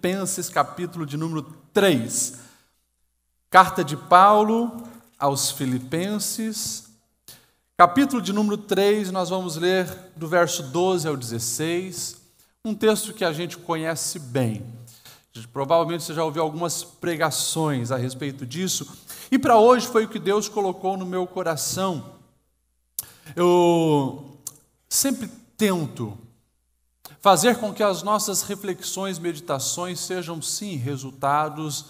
Filipenses, capítulo de número 3. Carta de Paulo aos Filipenses, capítulo de número 3, nós vamos ler do verso 12 ao 16, um texto que a gente conhece bem. Provavelmente você já ouviu algumas pregações a respeito disso, e para hoje foi o que Deus colocou no meu coração. Eu sempre tento fazer com que as nossas reflexões, meditações sejam sim resultados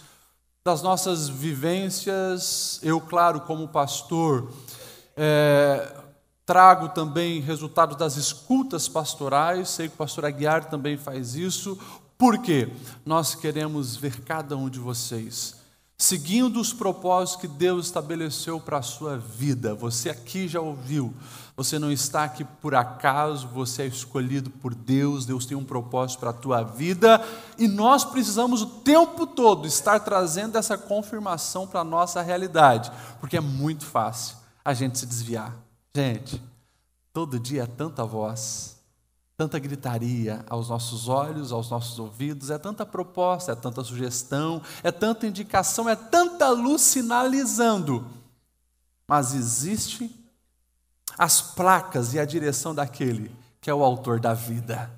das nossas vivências. Eu, claro, como pastor, é, trago também resultados das escutas pastorais. Sei que o pastor Aguiar também faz isso. Por quê? Nós queremos ver cada um de vocês seguindo os propósitos que Deus estabeleceu para a sua vida. Você aqui já ouviu. Você não está aqui por acaso, você é escolhido por Deus, Deus tem um propósito para a tua vida, e nós precisamos o tempo todo estar trazendo essa confirmação para a nossa realidade, porque é muito fácil a gente se desviar. Gente, todo dia é tanta voz, tanta gritaria aos nossos olhos, aos nossos ouvidos, é tanta proposta, é tanta sugestão, é tanta indicação, é tanta luz sinalizando. Mas existe as placas e a direção daquele que é o autor da vida.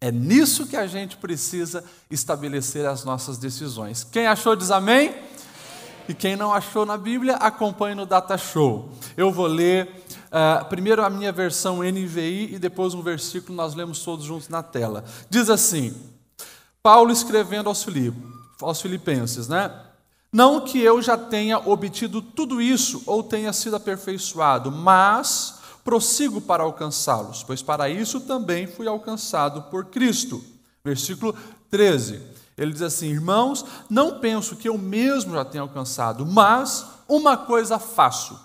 É nisso que a gente precisa estabelecer as nossas decisões. Quem achou diz amém? E quem não achou na Bíblia, acompanhe no Data Show. Eu vou ler Uh, primeiro a minha versão NVI e depois um versículo nós lemos todos juntos na tela. Diz assim: Paulo escrevendo aos, Filip, aos Filipenses, né? Não que eu já tenha obtido tudo isso ou tenha sido aperfeiçoado, mas prossigo para alcançá-los, pois para isso também fui alcançado por Cristo. Versículo 13. Ele diz assim: Irmãos, não penso que eu mesmo já tenha alcançado, mas uma coisa faço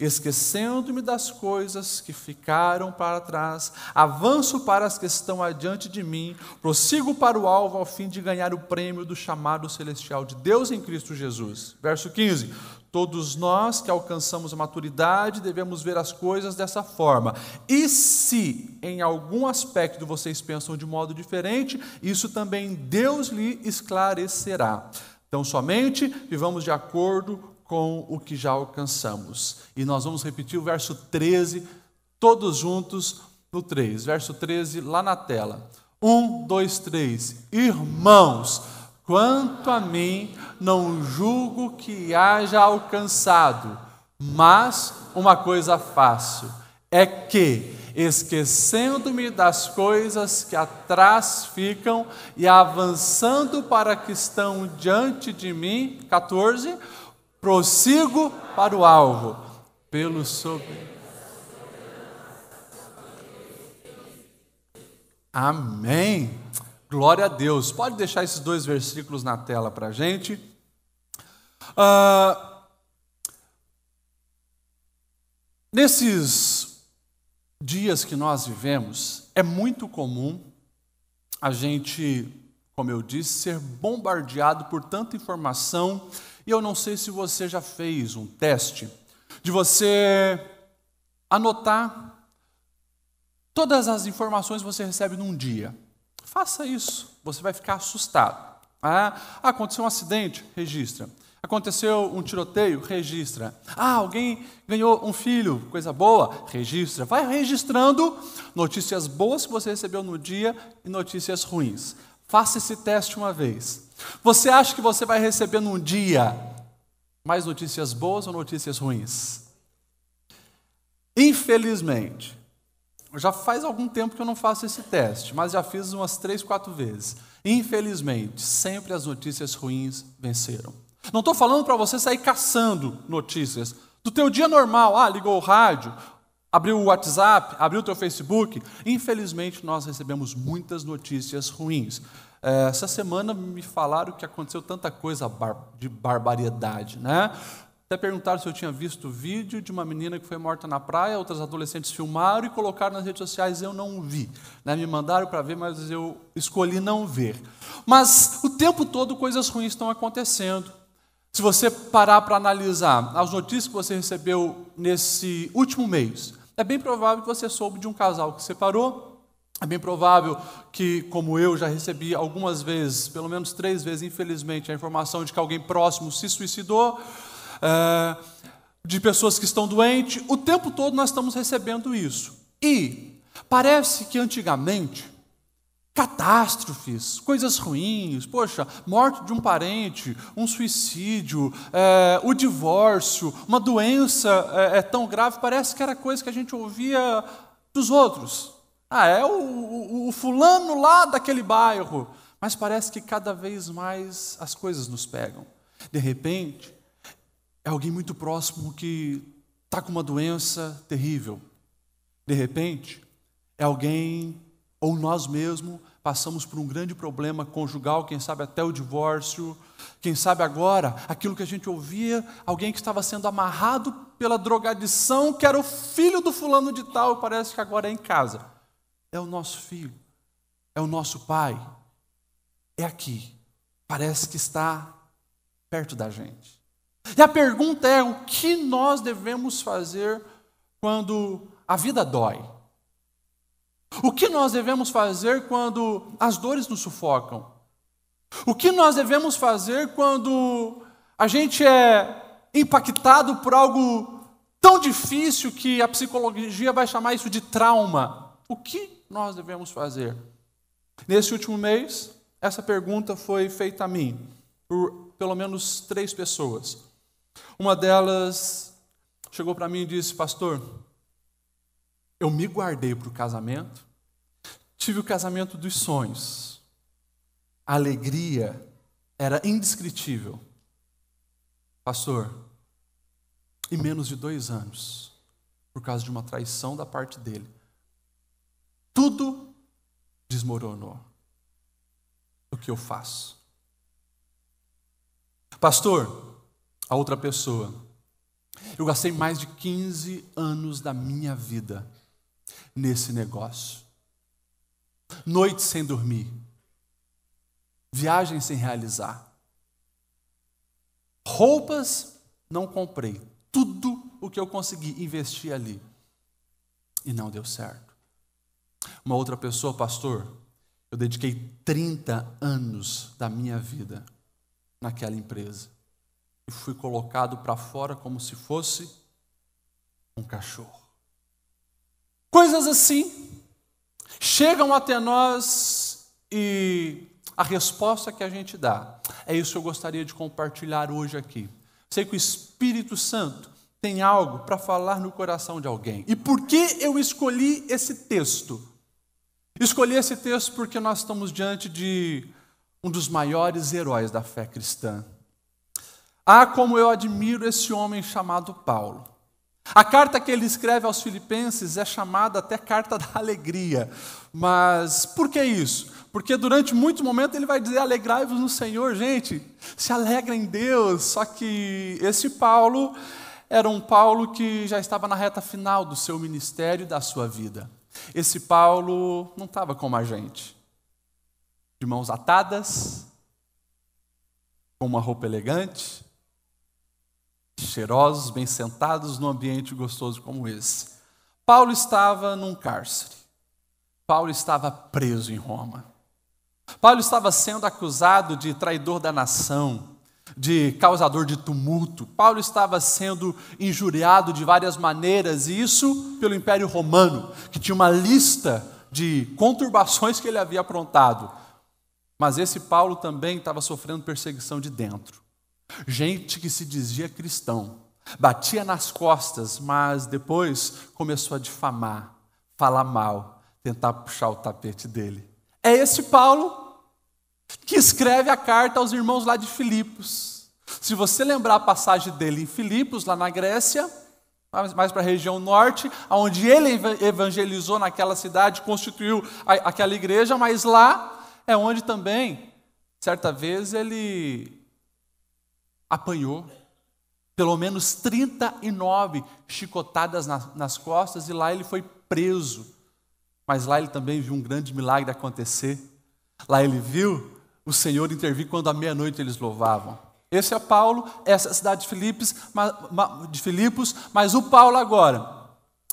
Esquecendo-me das coisas que ficaram para trás, avanço para as que estão adiante de mim, prossigo para o alvo ao fim de ganhar o prêmio do chamado celestial de Deus em Cristo Jesus. Verso 15: Todos nós que alcançamos a maturidade devemos ver as coisas dessa forma. E se em algum aspecto vocês pensam de modo diferente, isso também Deus lhe esclarecerá. Então, somente vivamos de acordo com o que já alcançamos. E nós vamos repetir o verso 13, todos juntos no 3. Verso 13, lá na tela. 1, 2, 3. Irmãos, quanto a mim, não julgo que haja alcançado, mas uma coisa faço, é que, esquecendo-me das coisas que atrás ficam e avançando para que estão diante de mim, 14, prossigo para o alvo, pelo sobre. Amém. Glória a Deus. Pode deixar esses dois versículos na tela para a gente. Uh, nesses dias que nós vivemos, é muito comum a gente, como eu disse, ser bombardeado por tanta informação e eu não sei se você já fez um teste de você anotar todas as informações que você recebe num dia. Faça isso, você vai ficar assustado. Ah, aconteceu um acidente, registra. Aconteceu um tiroteio, registra. Ah, alguém ganhou um filho, coisa boa, registra. Vai registrando notícias boas que você recebeu no dia e notícias ruins. Faça esse teste uma vez. Você acha que você vai receber num dia mais notícias boas ou notícias ruins? Infelizmente, já faz algum tempo que eu não faço esse teste, mas já fiz umas três, quatro vezes. Infelizmente, sempre as notícias ruins venceram. Não estou falando para você sair caçando notícias. Do teu dia normal, ah, ligou o rádio, abriu o WhatsApp, abriu o teu Facebook. Infelizmente, nós recebemos muitas notícias ruins. É, essa semana me falaram que aconteceu tanta coisa de barbaridade, né? Até perguntaram se eu tinha visto vídeo de uma menina que foi morta na praia, outras adolescentes filmaram e colocaram nas redes sociais, eu não vi. Né? Me mandaram para ver, mas eu escolhi não ver. Mas o tempo todo coisas ruins estão acontecendo. Se você parar para analisar as notícias que você recebeu nesse último mês, é bem provável que você soube de um casal que separou, É bem provável que, como eu já recebi algumas vezes, pelo menos três vezes, infelizmente, a informação de que alguém próximo se suicidou, é, de pessoas que estão doentes, o tempo todo nós estamos recebendo isso. E parece que antigamente catástrofes, coisas ruins, poxa, morte de um parente, um suicídio, é, o divórcio, uma doença é, é, tão grave, parece que era coisa que a gente ouvia dos outros. Ah, é o, o, o fulano lá daquele bairro. Mas parece que cada vez mais as coisas nos pegam. De repente, é alguém muito próximo que está com uma doença terrível. De repente, é alguém, ou nós mesmos, passamos por um grande problema conjugal, quem sabe até o divórcio, quem sabe agora aquilo que a gente ouvia, alguém que estava sendo amarrado pela drogadição, que era o filho do fulano de tal, parece que agora é em casa. É o nosso filho, é o nosso pai, é aqui, parece que está perto da gente. E a pergunta é: o que nós devemos fazer quando a vida dói? O que nós devemos fazer quando as dores nos sufocam? O que nós devemos fazer quando a gente é impactado por algo tão difícil que a psicologia vai chamar isso de trauma? O que nós devemos fazer? Nesse último mês, essa pergunta foi feita a mim por pelo menos três pessoas. Uma delas chegou para mim e disse: Pastor, eu me guardei para o casamento, tive o casamento dos sonhos. A alegria era indescritível. Pastor, em menos de dois anos, por causa de uma traição da parte dele, tudo desmoronou. O que eu faço? Pastor, a outra pessoa, eu gastei mais de 15 anos da minha vida nesse negócio. Noites sem dormir, viagens sem realizar, roupas não comprei, tudo o que eu consegui investir ali e não deu certo. Uma outra pessoa, pastor, eu dediquei 30 anos da minha vida naquela empresa e fui colocado para fora como se fosse um cachorro. Coisas assim chegam até nós e a resposta que a gente dá é isso que eu gostaria de compartilhar hoje aqui. Sei que o Espírito Santo tem algo para falar no coração de alguém. E por que eu escolhi esse texto? Escolhi esse texto porque nós estamos diante de um dos maiores heróis da fé cristã. Ah, como eu admiro esse homem chamado Paulo. A carta que ele escreve aos Filipenses é chamada até carta da alegria. Mas por que isso? Porque durante muito momento ele vai dizer: alegrai-vos no Senhor, gente, se alegra em Deus. Só que esse Paulo era um Paulo que já estava na reta final do seu ministério e da sua vida. Esse Paulo não estava como a gente, de mãos atadas, com uma roupa elegante, cheirosos, bem sentados num ambiente gostoso como esse. Paulo estava num cárcere. Paulo estava preso em Roma. Paulo estava sendo acusado de traidor da nação, de causador de tumulto. Paulo estava sendo injuriado de várias maneiras, e isso pelo Império Romano, que tinha uma lista de conturbações que ele havia aprontado. Mas esse Paulo também estava sofrendo perseguição de dentro. Gente que se dizia cristão, batia nas costas, mas depois começou a difamar, falar mal, tentar puxar o tapete dele. É esse Paulo que escreve a carta aos irmãos lá de Filipos. Se você lembrar a passagem dele em Filipos, lá na Grécia, mais para a região norte, onde ele evangelizou naquela cidade, constituiu aquela igreja, mas lá é onde também, certa vez, ele apanhou pelo menos 39 chicotadas nas, costas e lá ele foi preso. Mas lá ele também viu um grande milagre acontecer. Lá ele viu o Senhor intervir quando à meia-noite eles louvavam. Esse é Paulo, essa é a cidade de Filipos, mas o Paulo agora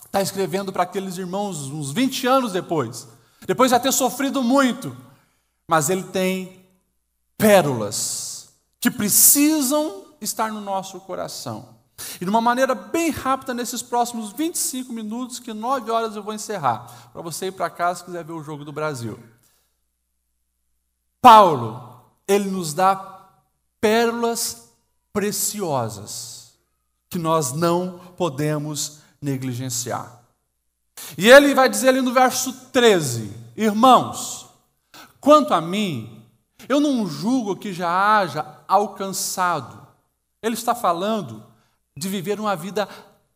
está escrevendo para aqueles irmãos uns 20 anos depois. depois de ter sofrido muito, mas ele tem pérolas que precisam estar no nosso coração. E de uma maneira bem rápida, nesses próximos 25 minutos, que 9 horas eu vou encerrar, para você ir para casa se quiser ver o jogo do Brasil. Paulo, ele nos dá pérolas preciosas que nós não podemos negligenciar. E ele vai dizer ali no verso 13: Irmãos, quanto a mim, eu não julgo que já haja alcançado. Ele está falando de viver uma vida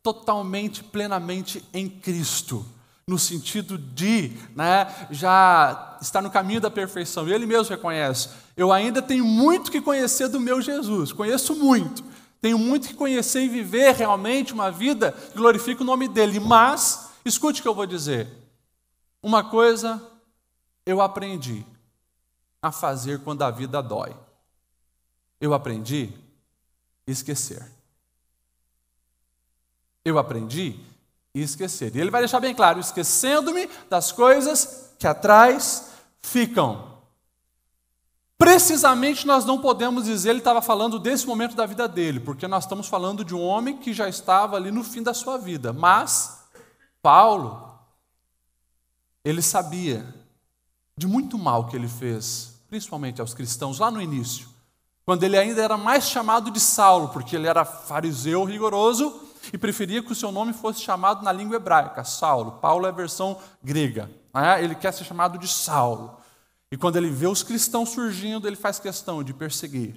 totalmente, plenamente em Cristo, no sentido de né, já estar no caminho da perfeição. Ele mesmo reconhece: eu ainda tenho muito que conhecer do meu Jesus, conheço muito, tenho muito que conhecer e viver realmente uma vida que glorifica o nome dele, mas Escute o que eu vou dizer. Uma coisa eu aprendi a fazer quando a vida dói. Eu aprendi a esquecer. Eu aprendi a esquecer. E ele vai deixar bem claro: esquecendo-me das coisas que atrás ficam. Precisamente nós não podemos dizer, ele estava falando desse momento da vida dele, porque nós estamos falando de um homem que já estava ali no fim da sua vida. Mas Paulo, ele sabia de muito mal que ele fez, principalmente aos cristãos, lá no início, quando ele ainda era mais chamado de Saulo, porque ele era fariseu rigoroso e preferia que o seu nome fosse chamado na língua hebraica, Saulo. Paulo é a versão grega, né? ele quer ser chamado de Saulo. E quando ele vê os cristãos surgindo, ele faz questão de perseguir,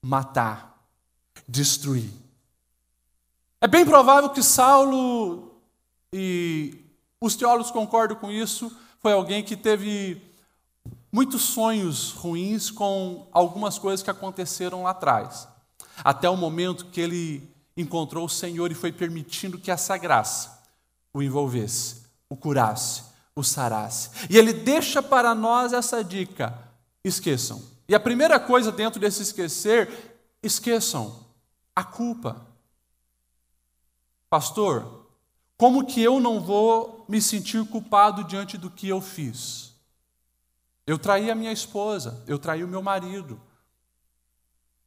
matar, destruir. É bem provável que Saulo e os teólogos concordam com isso, foi alguém que teve muitos sonhos ruins com algumas coisas que aconteceram lá atrás. Até o momento que ele encontrou o Senhor e foi permitindo que essa graça o envolvesse, o curasse, o sarasse. E ele deixa para nós essa dica: esqueçam. E a primeira coisa dentro desse esquecer, esqueçam a culpa. Pastor, como que eu não vou me sentir culpado diante do que eu fiz? Eu traí a minha esposa, eu traí o meu marido.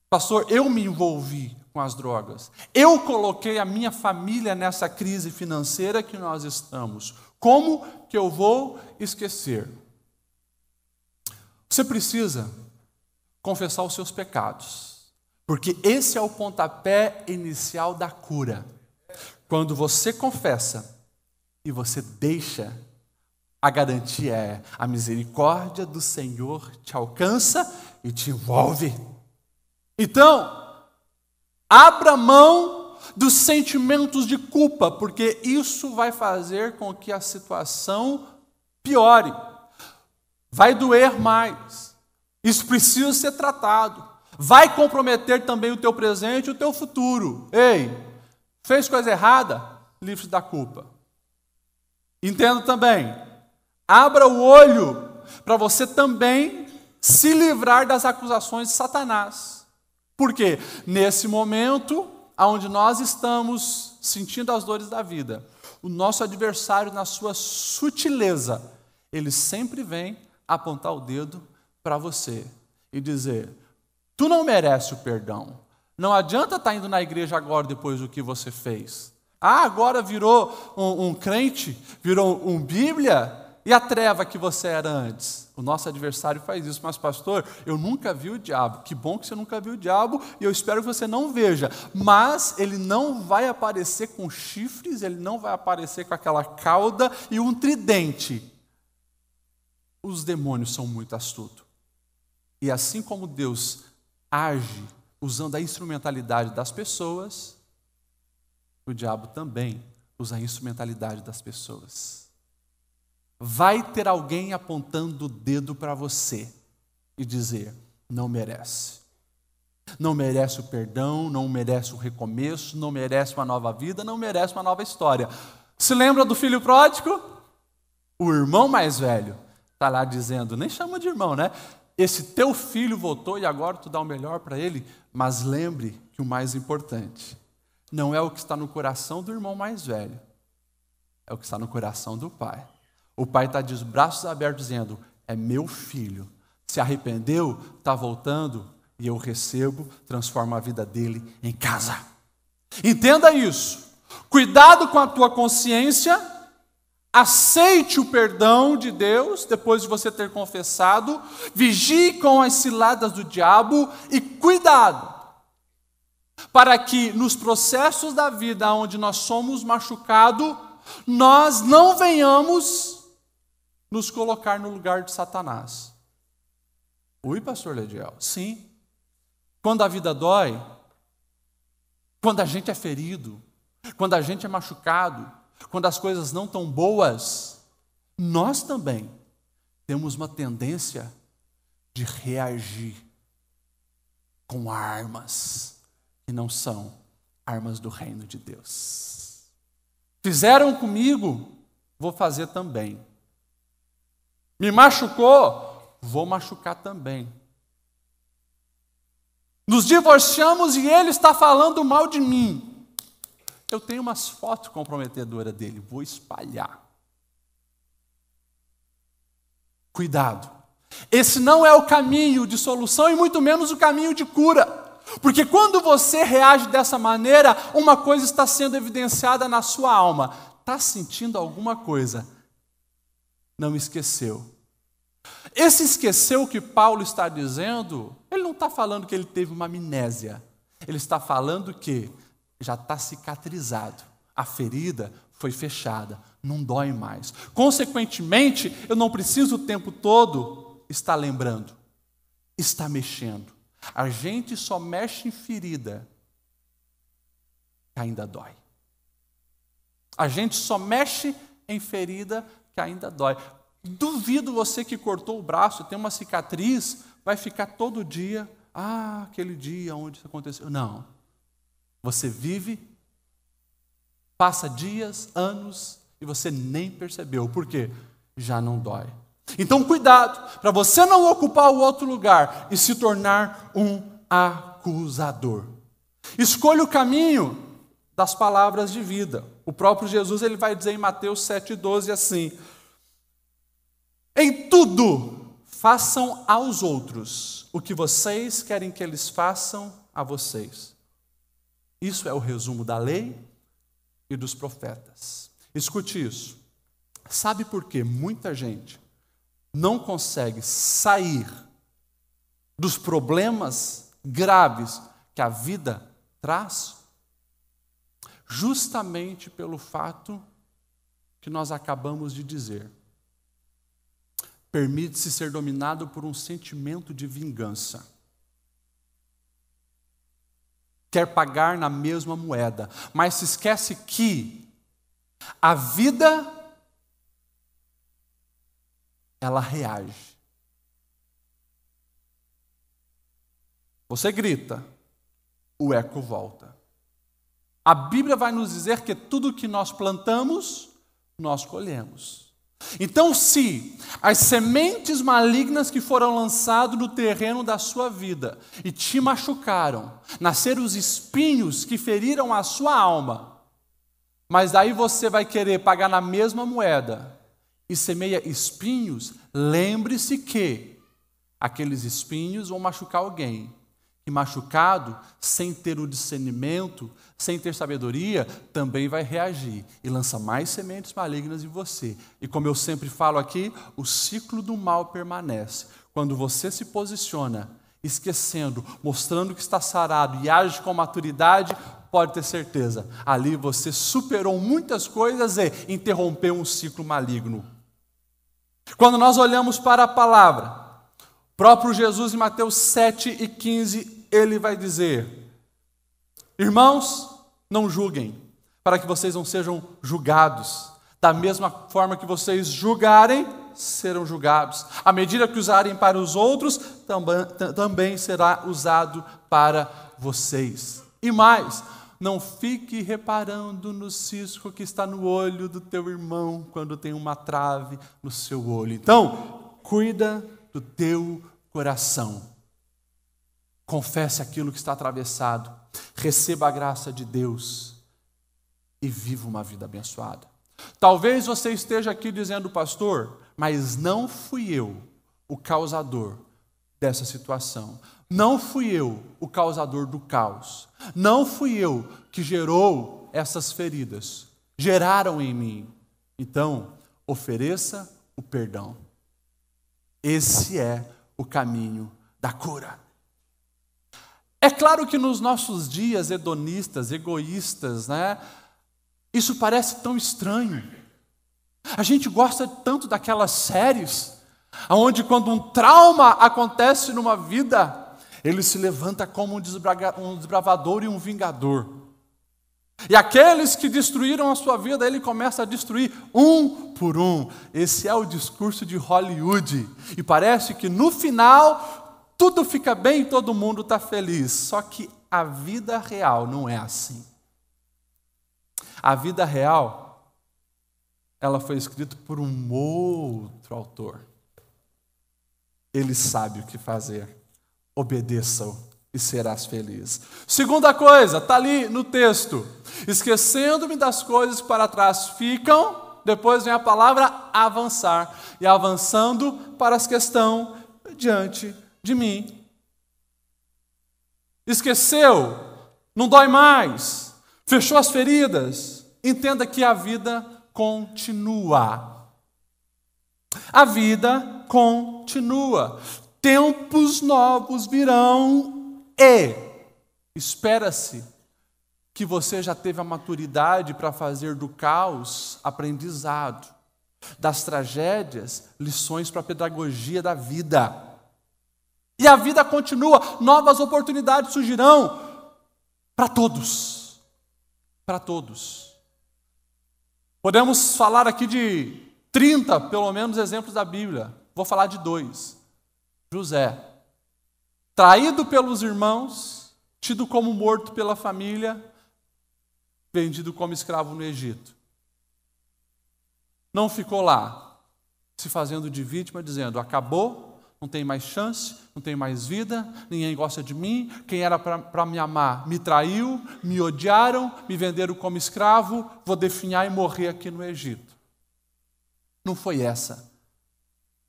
Pastor, eu me envolvi com as drogas. Eu coloquei a minha família nessa crise financeira que nós estamos. Como que eu vou esquecer? Você precisa confessar os seus pecados, porque esse é o pontapé inicial da cura. Quando você confessa e você deixa, a garantia é a misericórdia do Senhor te alcança e te envolve. Então, abra mão dos sentimentos de culpa, porque isso vai fazer com que a situação piore. Vai doer mais. Isso precisa ser tratado. Vai comprometer também o teu presente e o teu futuro. Ei, Fez coisa errada? Livre-se da culpa. Entendo também. Abra o olho para você também se livrar das acusações de Satanás. Porque nesse momento, onde nós estamos sentindo as dores da vida, o nosso adversário, na sua sutileza, ele sempre vem apontar o dedo para você e dizer: Tu não merece o perdão, não adianta estar tá indo na igreja agora depois do que você fez. Ah, agora virou um, um crente, virou um Bíblia, e a treva que você era antes? O nosso adversário faz isso, mas pastor, eu nunca vi o diabo. Que bom que você nunca viu o diabo e eu espero que você não veja. Mas ele não vai aparecer com chifres, ele não vai aparecer com aquela cauda e um tridente. Os demônios são muito astutos. E assim como Deus age usando a instrumentalidade das pessoas, o diabo também usa a instrumentalidade das pessoas. Vai ter alguém apontando o dedo para você e dizer: não merece. Não merece o perdão, não merece o recomeço, não merece uma nova vida, não merece uma nova história. Se lembra do filho pródigo? O irmão mais velho está lá dizendo, nem chama de irmão, né? esse teu filho voltou e agora tu dá o melhor para ele, mas lembre que o mais importante não é o que está no coração do irmão mais velho, é o que está no coração do pai. O pai está de braços abertos dizendo: É meu filho. Se arrependeu, está voltando e eu recebo, transformo a vida dele em casa. Entenda isso. Cuidado com a tua consciência, aceite o perdão de Deus depois de você ter confessado, vigie com as ciladas do diabo e cuidado para que nos processos da vida onde nós somos machucados, nós não venhamos nos colocar no lugar de Satanás. Ui, pastor Lediel, sim. Quando a vida dói, quando a gente é ferido, quando a gente é machucado, quando as coisas não estão boas, nós também temos uma tendência de reagir com armas que não são armas do reino de Deus. Fizeram comigo, vou fazer também. Me machucou, vou machucar também. Nos divorciamos e ele está falando mal de mim. Eu tenho umas fotos comprometedoras dele, vou espalhar. Cuidado. Esse não é o caminho de solução e muito menos o caminho de cura. Porque quando você reage dessa maneira, uma coisa está sendo evidenciada na sua alma. Está sentindo alguma coisa? Não esqueceu. Esse esqueceu que Paulo está dizendo, ele não está falando que ele teve uma amnésia. Ele está falando que já está cicatrizado. A ferida foi fechada, não dói mais. Consequentemente, eu não preciso o tempo todo estar lembrando, estar mexendo. A gente só mexe em ferida que ainda dói. A gente só mexe em ferida que ainda dói. Duvido você que cortou o braço, tem uma cicatriz, vai ficar todo dia, ah, aquele dia onde isso aconteceu. Não. Você vive, passa dias, anos e você nem percebeu. Por quê? Já não dói. Então, cuidado, para você não ocupar o outro lugar e se tornar um acusador. Escolha o caminho das palavras de vida. O próprio Jesus ele vai dizer em Mateus 7,12 assim: Em tudo façam aos outros o que vocês querem que eles façam a vocês. Isso é o resumo da lei e dos profetas. Escute isso. Sabe por que muita gente não consegue sair dos problemas graves que a vida traz, justamente pelo fato que nós acabamos de dizer. Permite-se ser dominado por um sentimento de vingança. Quer pagar na mesma moeda, mas se esquece que a vida ela reage. Você grita, o eco volta. A Bíblia vai nos dizer que tudo que nós plantamos, nós colhemos. Então, se as sementes malignas que foram lançadas no terreno da sua vida e te machucaram, nasceram os espinhos que feriram a sua alma, mas daí você vai querer pagar na mesma moeda e semeia espinhos, lembre-se que aqueles espinhos vão machucar alguém. E machucado, sem ter o discernimento, sem ter sabedoria, também vai reagir e lança mais sementes malignas em você. E como eu sempre falo aqui, o ciclo do mal permanece. Quando você se posiciona, esquecendo, mostrando que está sarado e age com maturidade, pode ter certeza, ali você superou muitas coisas e interrompeu um ciclo maligno. Quando nós olhamos para a palavra, próprio Jesus em Mateus 7 e 15, ele vai dizer: Irmãos, não julguem, para que vocês não sejam julgados. Da mesma forma que vocês julgarem, serão julgados. A medida que usarem para os outros, também será usado para vocês. E mais, não fique reparando no cisco que está no olho do teu irmão quando tem uma trave no seu olho. Então, cuida do teu coração. Confesse aquilo que está atravessado. Receba a graça de Deus e viva uma vida abençoada. Talvez você esteja aqui dizendo, pastor, mas não fui eu o causador dessa situação. Não fui eu o causador do caos. Não fui eu que gerou essas feridas. Geraram em mim. Então, ofereça o perdão. Esse é o caminho da cura. É claro que nos nossos dias hedonistas, egoístas, né? Isso parece tão estranho. A gente gosta tanto daquelas séries onde quando um trauma acontece numa vida, ele se levanta como um desbravador e um vingador. E aqueles que destruíram a sua vida, ele começa a destruir um por um. Esse é o discurso de Hollywood. E parece que no final tudo fica bem e todo mundo está feliz. Só que a vida real não é assim. A vida real, ela foi escrita por um outro autor. Ele sabe o que fazer obedeça-o e serás feliz. Segunda coisa, está ali no texto: esquecendo-me das coisas que para trás ficam, depois vem a palavra avançar, e avançando para as que estão diante de mim. Esqueceu, não dói mais, fechou as feridas, entenda que a vida continua. A vida continua. Tempos novos virão e espera-se que você já teve a maturidade para fazer do caos aprendizado, das tragédias lições para a pedagogia da vida. E a vida continua, novas oportunidades surgirão para todos. Para todos. Podemos falar aqui de 30, pelo menos, exemplos da Bíblia. Vou falar de dois. José, traído pelos irmãos, tido como morto pela família, vendido como escravo no Egito. Não ficou lá, se fazendo de vítima, dizendo: acabou, não tem mais chance, não tem mais vida, ninguém gosta de mim, quem era para me amar me traiu, me odiaram, me venderam como escravo, vou definhar e morrer aqui no Egito. Não foi essa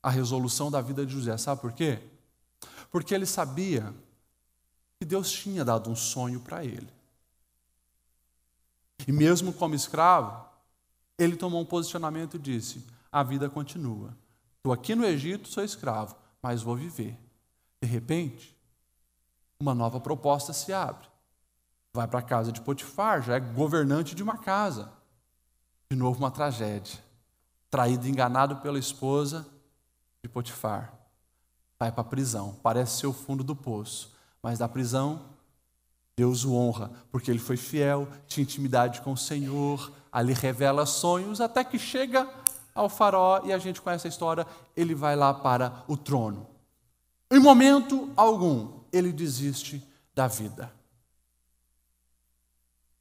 a resolução da vida de José. Sabe por quê? Porque ele sabia que Deus tinha dado um sonho para ele. E mesmo como escravo, ele tomou um posicionamento e disse: A vida continua. Estou aqui no Egito, sou escravo, mas vou viver. De repente, uma nova proposta se abre. Vai para a casa de Potifar, já é governante de uma casa. De novo, uma tragédia. Traído, enganado pela esposa, de Potifar. Vai para a prisão. Parece ser o fundo do poço. Mas da prisão, Deus o honra, porque ele foi fiel, tinha intimidade com o Senhor, ali revela sonhos, até que chega ao faraó, e a gente conhece a história, ele vai lá para o trono. Em momento algum, ele desiste da vida.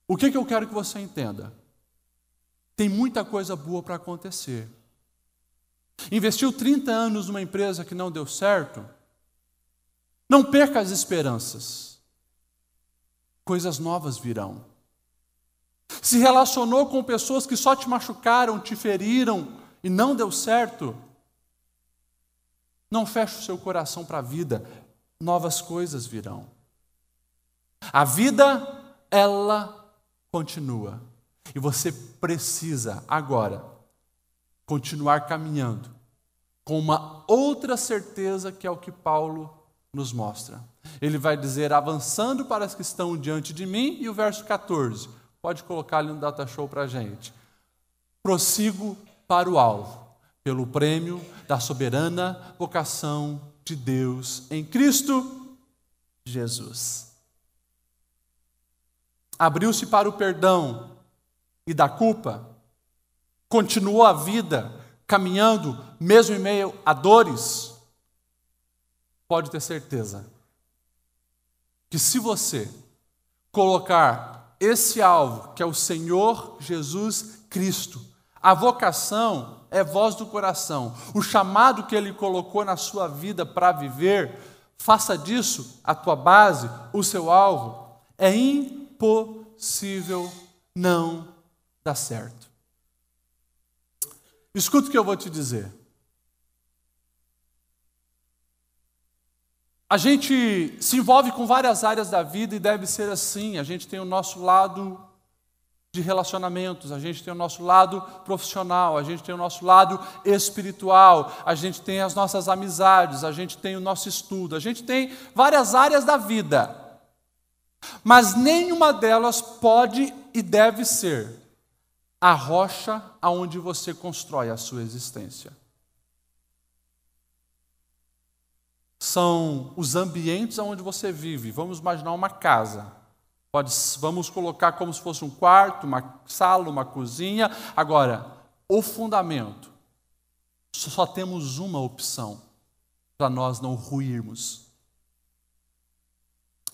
O que, que eu quero que você entenda? Tem muita coisa boa para acontecer. Investiu 30 anos numa empresa que não deu certo? Não perca as esperanças. Coisas novas virão. Se relacionou com pessoas que só te machucaram, te feriram e não deu certo? Não feche o seu coração para a vida, novas coisas virão. A vida, ela continua. E você precisa agora continuar caminhando com uma outra certeza que é o que Paulo nos mostra. Ele vai dizer, avançando para as que estão diante de mim, e o verso 14, pode colocar ali no data show para a gente. Prossigo para o alvo, pelo prêmio da soberana vocação de Deus em Cristo Jesus. Abriu-se para o perdão e da culpa, continuou a vida caminhando, mesmo em meio a dores, pode ter certeza que se você colocar esse alvo, que é o Senhor Jesus Cristo, a vocação é voz do coração, o chamado que Ele colocou na sua vida para viver, faça disso a tua base, o seu alvo, é impossível não dar certo. Escuta o que eu vou te dizer. A gente se envolve com várias áreas da vida e deve ser assim. A gente tem o nosso lado de relacionamentos, a gente tem o nosso lado profissional, a gente tem o nosso lado espiritual, a gente tem as nossas amizades, a gente tem o nosso estudo, a gente tem várias áreas da vida. Mas nenhuma delas pode e deve ser a rocha aonde você constrói a sua existência. são os ambientes onde você vive. Vamos imaginar uma casa. Pode, vamos colocar como se fosse um quarto, uma sala, uma cozinha. Agora, o fundamento. Só temos uma opção para nós não ruirmos.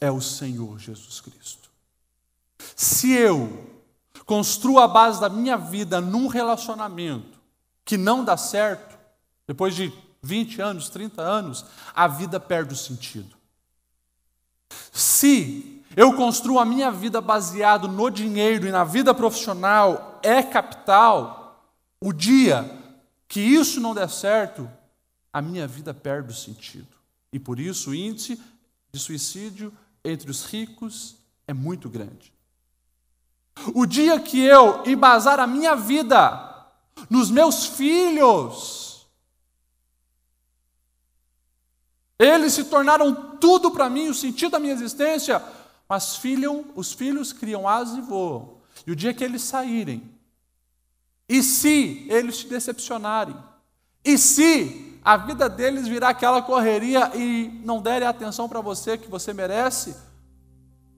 É o Senhor Jesus Cristo. Se eu construo a base da minha vida num relacionamento que não dá certo, depois de 20 anos, 30 anos, a vida perde o sentido. Se eu construo a minha vida baseado no dinheiro e na vida profissional é capital, o dia que isso não der certo, a minha vida perde o sentido. E por isso o índice de suicídio entre os ricos é muito grande. O dia que eu embasar a minha vida nos meus filhos, Eles se tornaram tudo para mim, o sentido da minha existência. Mas os filhos criam asas e voam. E o dia que eles saírem, e se eles te decepcionarem, e se a vida deles virar aquela correria e não derem a atenção para você que você merece,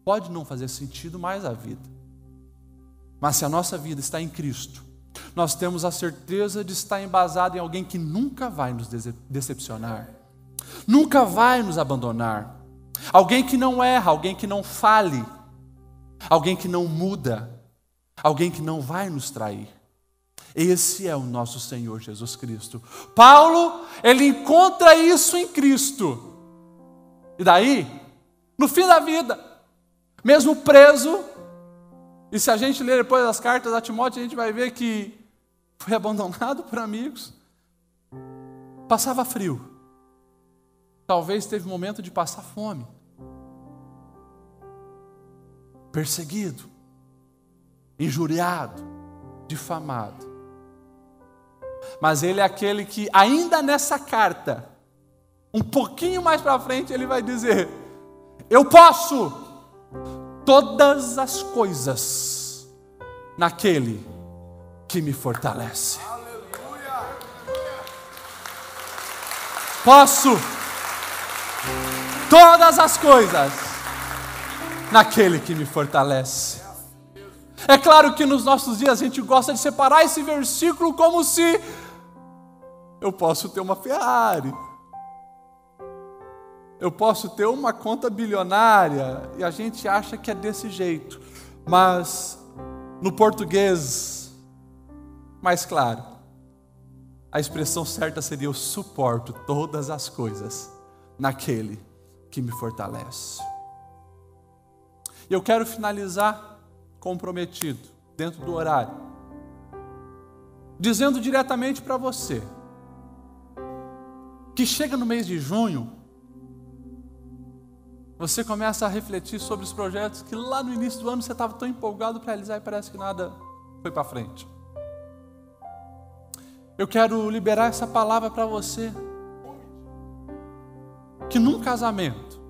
pode não fazer sentido mais a vida. Mas se a nossa vida está em Cristo, nós temos a certeza de estar embasado em alguém que nunca vai nos decepcionar nunca vai nos abandonar. Alguém que não erra, alguém que não fale, alguém que não muda, alguém que não vai nos trair. Esse é o nosso Senhor Jesus Cristo. Paulo, ele encontra isso em Cristo. E daí, no fim da vida, mesmo preso, e se a gente ler depois as cartas a Timóteo, a gente vai ver que foi abandonado por amigos, passava frio, Talvez teve momento de passar fome, perseguido, injuriado, difamado. Mas ele é aquele que, ainda nessa carta, um pouquinho mais para frente, ele vai dizer: Eu posso todas as coisas naquele que me fortalece. Posso todas as coisas naquele que me fortalece. É claro que nos nossos dias a gente gosta de separar esse versículo como se eu posso ter uma Ferrari, eu posso ter uma conta bilionária, e a gente acha que é desse jeito, mas no português, mais claro, a expressão certa seria: eu suporto todas as coisas naquele que me fortalece. E eu quero finalizar comprometido, dentro do horário, dizendo diretamente para você, que chega no mês de junho, você começa a refletir sobre os projetos que lá no início do ano você estava tão empolgado para realizar e parece que nada foi para frente. Eu quero liberar essa palavra para você que num casamento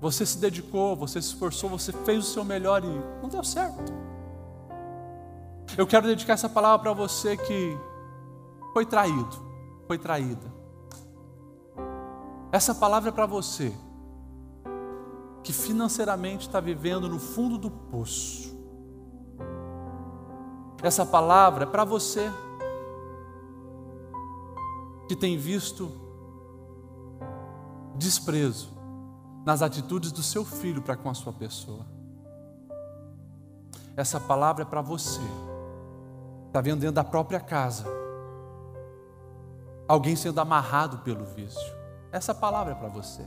você se dedicou, você se esforçou, você fez o seu melhor e não deu certo. Eu quero dedicar essa palavra para você que foi traído, foi traída. Essa palavra é para você que financeiramente está vivendo no fundo do poço. Essa palavra é para você que tem visto desprezo nas atitudes do seu filho para com a sua pessoa. Essa palavra é para você. Está vendo dentro da própria casa. Alguém sendo amarrado pelo vício. Essa palavra é para você.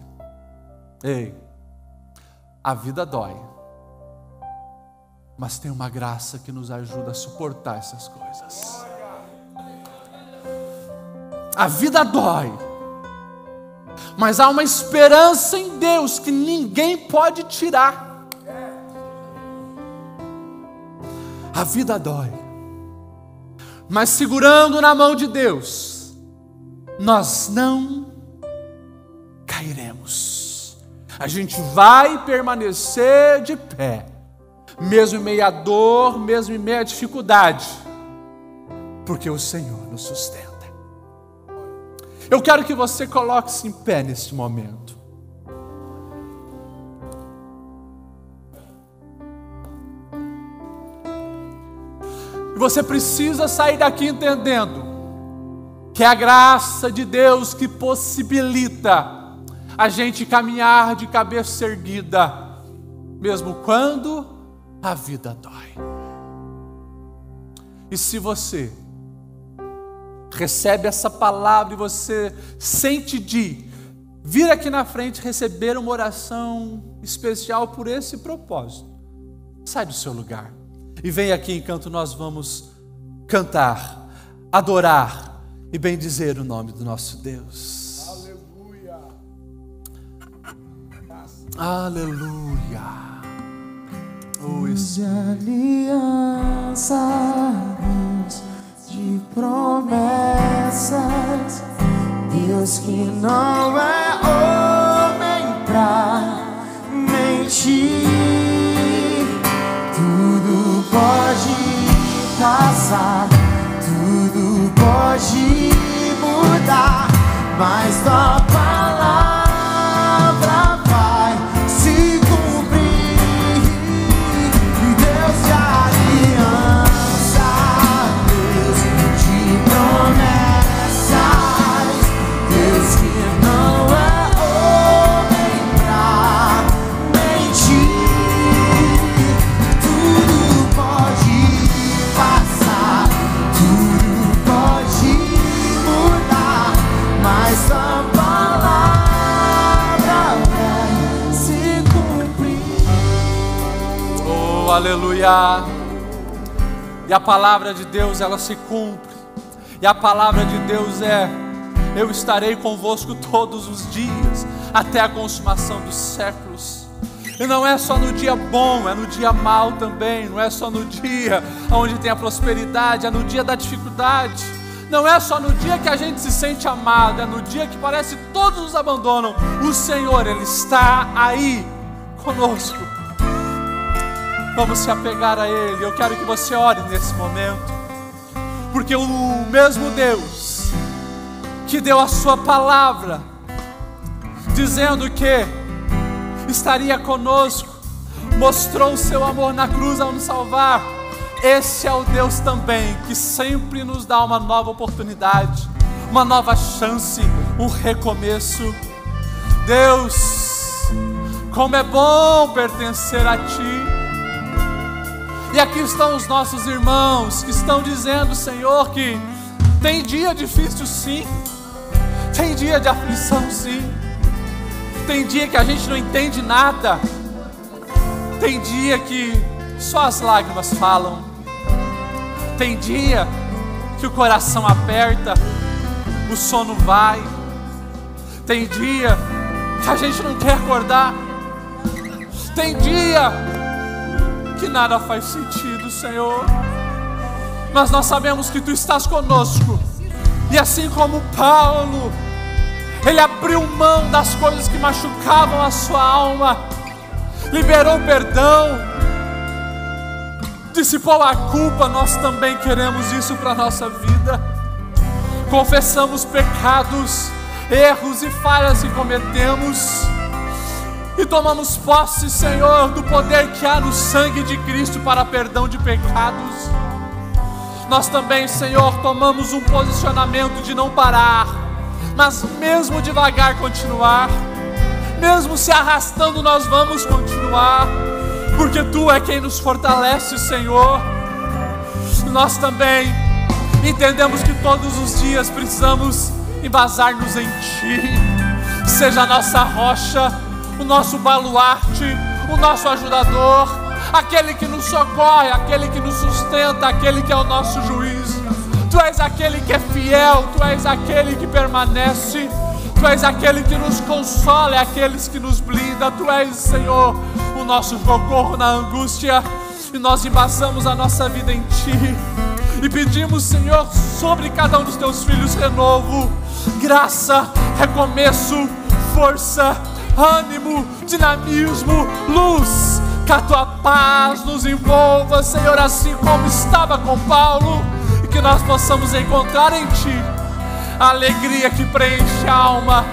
Ei, a vida dói. Mas tem uma graça que nos ajuda a suportar essas coisas. A vida dói. Mas há uma esperança em Deus que ninguém pode tirar. A vida dói. Mas segurando na mão de Deus, nós não A gente vai permanecer de pé, mesmo em meio à dor, mesmo em meio à dificuldade, porque o Senhor nos sustenta. Eu quero que você coloque-se em pé neste momento. Você precisa sair daqui entendendo que é a graça de Deus que possibilita a gente caminhar de cabeça erguida, mesmo quando a vida dói. E se você recebe essa palavra e você sente de vir aqui na frente receber uma oração especial por esse propósito, sai do seu lugar e vem aqui enquanto nós vamos cantar, adorar e bendizer o nome do nosso Deus. Aleluia. Oh, de alianças, de promessas, Deus que não é homem pra mentir, tudo pode passar, E a palavra de Deus, ela se cumpre. E a palavra de Deus é: Eu estarei convosco todos os dias, até a consumação dos séculos. E não é só no dia bom, é no dia mal também. Não é só no dia onde tem a prosperidade, é no dia da dificuldade. Não é só no dia que a gente se sente amado, é no dia que parece que todos nos abandonam. O Senhor, Ele está aí conosco. Vamos se apegar a Ele. Eu quero que você ore nesse momento, porque o mesmo Deus que deu a Sua palavra, dizendo que estaria conosco, mostrou o seu amor na cruz ao nos salvar. Esse é o Deus também que sempre nos dá uma nova oportunidade, uma nova chance, um recomeço. Deus, como é bom pertencer a Ti. E aqui estão os nossos irmãos que estão dizendo, Senhor, que tem dia difícil sim, tem dia de aflição sim, tem dia que a gente não entende nada, tem dia que só as lágrimas falam, tem dia que o coração aperta, o sono vai, tem dia que a gente não quer acordar, tem dia que nada faz sentido, Senhor. Mas nós sabemos que Tu estás conosco. E assim como Paulo, ele abriu mão das coisas que machucavam a sua alma, liberou perdão, dissipou a culpa, nós também queremos isso para a nossa vida. Confessamos pecados, erros e falhas que cometemos e tomamos posse, Senhor, do poder que há no sangue de Cristo para perdão de pecados. Nós também, Senhor, tomamos um posicionamento de não parar, mas mesmo devagar continuar, mesmo se arrastando, nós vamos continuar, porque Tu é quem nos fortalece, Senhor. Nós também entendemos que todos os dias precisamos embasar-nos em Ti, seja a nossa rocha o nosso baluarte, o nosso ajudador, aquele que nos socorre, aquele que nos sustenta, aquele que é o nosso juiz. Tu és aquele que é fiel, Tu és aquele que permanece, Tu és aquele que nos consola, é aqueles que nos blinda, Tu és, Senhor, o nosso socorro na angústia, e nós embasamos a nossa vida em Ti, e pedimos, Senhor, sobre cada um dos Teus filhos renovo, graça, recomeço, força, ânimo, dinamismo, luz, que a tua paz nos envolva, Senhor, assim como estava com Paulo, e que nós possamos encontrar em Ti a alegria que preenche a alma,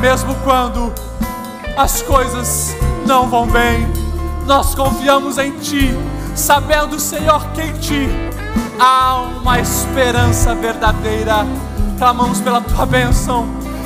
mesmo quando as coisas não vão bem. Nós confiamos em Ti, sabendo, Senhor, que em Ti há uma esperança verdadeira. Clamamos pela Tua bênção,